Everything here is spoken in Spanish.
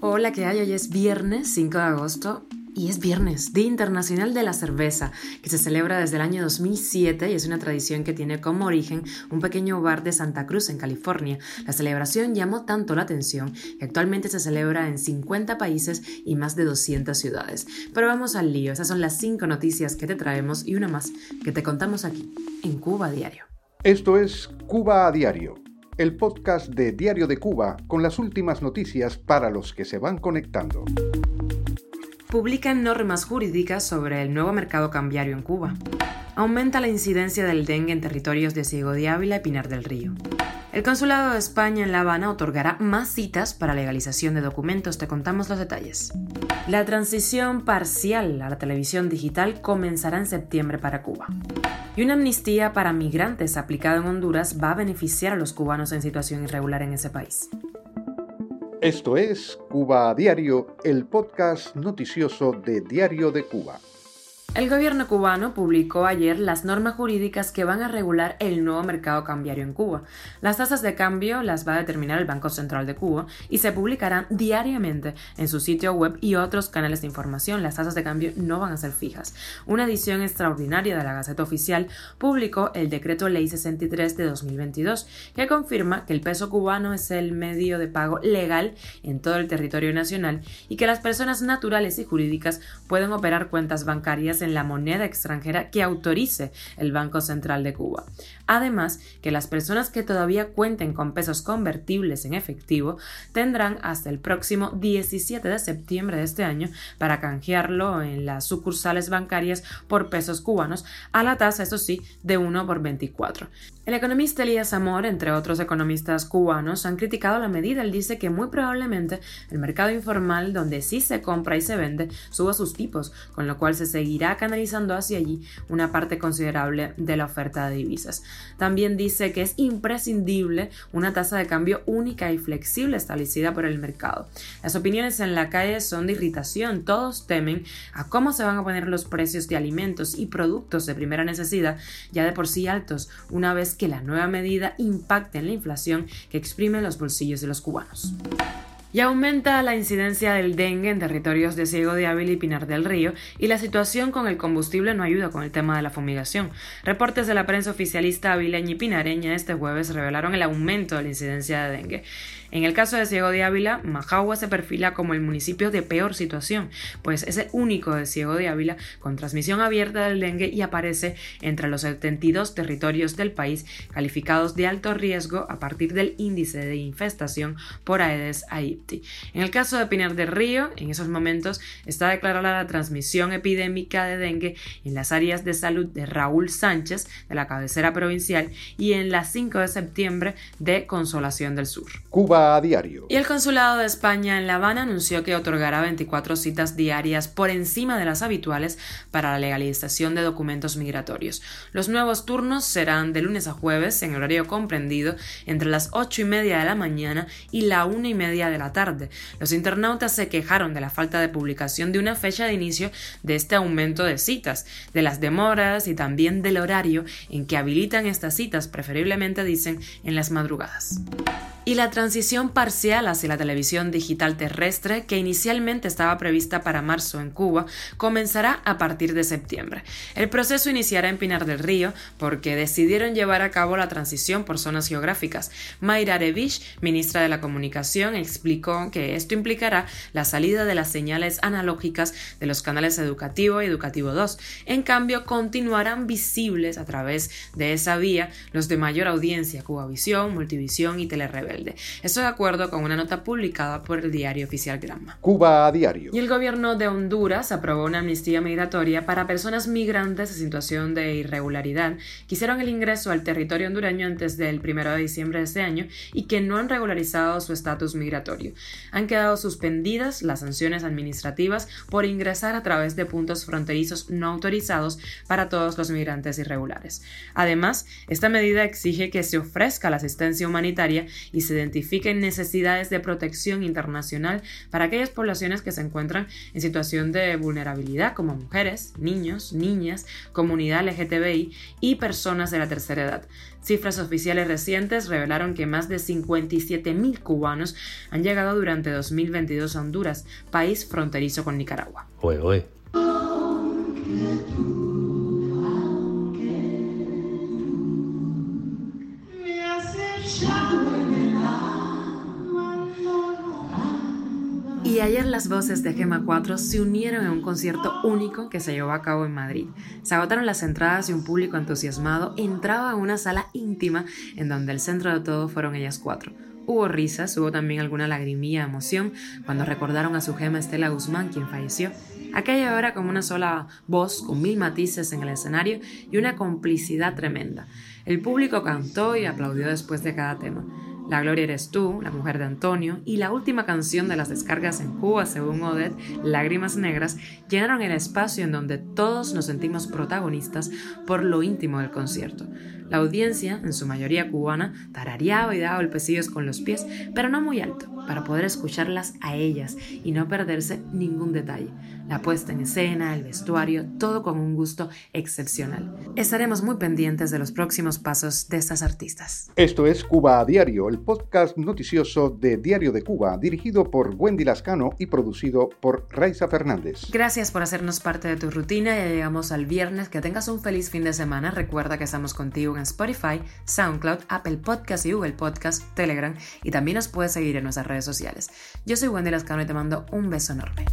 Hola, ¿qué hay? Hoy es viernes 5 de agosto y es viernes, Día Internacional de la Cerveza, que se celebra desde el año 2007 y es una tradición que tiene como origen un pequeño bar de Santa Cruz en California. La celebración llamó tanto la atención que actualmente se celebra en 50 países y más de 200 ciudades. Pero vamos al lío, esas son las 5 noticias que te traemos y una más que te contamos aquí, en Cuba Diario. Esto es Cuba a Diario, el podcast de Diario de Cuba con las últimas noticias para los que se van conectando publican normas jurídicas sobre el nuevo mercado cambiario en Cuba. Aumenta la incidencia del dengue en territorios de Ciego de Ávila y Pinar del Río. El Consulado de España en La Habana otorgará más citas para legalización de documentos. Te contamos los detalles. La transición parcial a la televisión digital comenzará en septiembre para Cuba. Y una amnistía para migrantes aplicada en Honduras va a beneficiar a los cubanos en situación irregular en ese país. Esto es Cuba a Diario, el podcast noticioso de Diario de Cuba. El gobierno cubano publicó ayer las normas jurídicas que van a regular el nuevo mercado cambiario en Cuba. Las tasas de cambio las va a determinar el Banco Central de Cuba y se publicarán diariamente en su sitio web y otros canales de información. Las tasas de cambio no van a ser fijas. Una edición extraordinaria de la Gaceta Oficial publicó el decreto Ley 63 de 2022 que confirma que el peso cubano es el medio de pago legal en todo el territorio nacional y que las personas naturales y jurídicas pueden operar cuentas bancarias en la moneda extranjera que autorice el Banco Central de Cuba. Además, que las personas que todavía cuenten con pesos convertibles en efectivo tendrán hasta el próximo 17 de septiembre de este año para canjearlo en las sucursales bancarias por pesos cubanos a la tasa, eso sí, de 1 por 24. El economista Elías Amor, entre otros economistas cubanos, han criticado la medida. Él dice que muy probablemente el mercado informal, donde sí se compra y se vende, suba sus tipos, con lo cual se seguirá canalizando hacia allí una parte considerable de la oferta de divisas. También dice que es imprescindible una tasa de cambio única y flexible establecida por el mercado. Las opiniones en la calle son de irritación. Todos temen a cómo se van a poner los precios de alimentos y productos de primera necesidad, ya de por sí altos, una vez que la nueva medida impacte en la inflación que exprime los bolsillos de los cubanos y aumenta la incidencia del dengue en territorios de Ciego de Ávila y Pinar del Río, y la situación con el combustible no ayuda con el tema de la fumigación. Reportes de la prensa oficialista avileña y pinareña este jueves revelaron el aumento de la incidencia de dengue. En el caso de Ciego de Ávila, Majagua se perfila como el municipio de peor situación, pues es el único de Ciego de Ávila con transmisión abierta del dengue y aparece entre los 72 territorios del país calificados de alto riesgo a partir del índice de infestación por Aedes aegypti. En el caso de Pinar del Río, en esos momentos está declarada la transmisión epidémica de dengue en las áreas de salud de Raúl Sánchez, de la cabecera provincial, y en la 5 de septiembre de Consolación del Sur. Cuba diario. Y el Consulado de España en La Habana anunció que otorgará 24 citas diarias por encima de las habituales para la legalización de documentos migratorios. Los nuevos turnos serán de lunes a jueves en horario comprendido entre las 8 y media de la mañana y la 1 y media de la tarde. Los internautas se quejaron de la falta de publicación de una fecha de inicio de este aumento de citas, de las demoras y también del horario en que habilitan estas citas, preferiblemente dicen en las madrugadas y la transición parcial hacia la televisión digital terrestre, que inicialmente estaba prevista para marzo en Cuba, comenzará a partir de septiembre. El proceso iniciará en Pinar del Río porque decidieron llevar a cabo la transición por zonas geográficas. Mayra Arevich, ministra de la Comunicación, explicó que esto implicará la salida de las señales analógicas de los canales Educativo y Educativo 2. En cambio, continuarán visibles a través de esa vía los de mayor audiencia, Cubavisión, Multivisión y Telerebel. Esto de acuerdo con una nota publicada por el diario oficial Granma. Cuba a diario. Y el gobierno de Honduras aprobó una amnistía migratoria para personas migrantes en situación de irregularidad que hicieron el ingreso al territorio hondureño antes del 1 de diciembre de este año y que no han regularizado su estatus migratorio. Han quedado suspendidas las sanciones administrativas por ingresar a través de puntos fronterizos no autorizados para todos los migrantes irregulares. Además, esta medida exige que se ofrezca la asistencia humanitaria y se identifiquen necesidades de protección internacional para aquellas poblaciones que se encuentran en situación de vulnerabilidad, como mujeres, niños, niñas, comunidad LGTBI y personas de la tercera edad. Cifras oficiales recientes revelaron que más de 57.000 cubanos han llegado durante 2022 a Honduras, país fronterizo con Nicaragua. Y ayer las voces de Gema 4 se unieron en un concierto único que se llevó a cabo en Madrid. Se agotaron las entradas y un público entusiasmado entraba a una sala íntima en donde el centro de todo fueron ellas cuatro. Hubo risas, hubo también alguna lagrimilla de emoción cuando recordaron a su gema Estela Guzmán, quien falleció. Aquella era como una sola voz, con mil matices en el escenario y una complicidad tremenda. El público cantó y aplaudió después de cada tema. La Gloria eres tú, La mujer de Antonio y la última canción de las descargas en Cuba, según Odette, Lágrimas Negras, llenaron el espacio en donde todos nos sentimos protagonistas por lo íntimo del concierto. La audiencia, en su mayoría cubana, tarareaba y daba golpecillos con los pies, pero no muy alto, para poder escucharlas a ellas y no perderse ningún detalle. La puesta en escena, el vestuario, todo con un gusto excepcional. Estaremos muy pendientes de los próximos pasos de estas artistas. Esto es Cuba a Diario, el podcast noticioso de Diario de Cuba, dirigido por Wendy Lascano y producido por Raiza Fernández. Gracias por hacernos parte de tu rutina. Ya llegamos al viernes. Que tengas un feliz fin de semana. Recuerda que estamos contigo en Spotify, SoundCloud, Apple Podcast y Google Podcast, Telegram y también nos puedes seguir en nuestras redes sociales. Yo soy Wendy Lascano y te mando un beso enorme.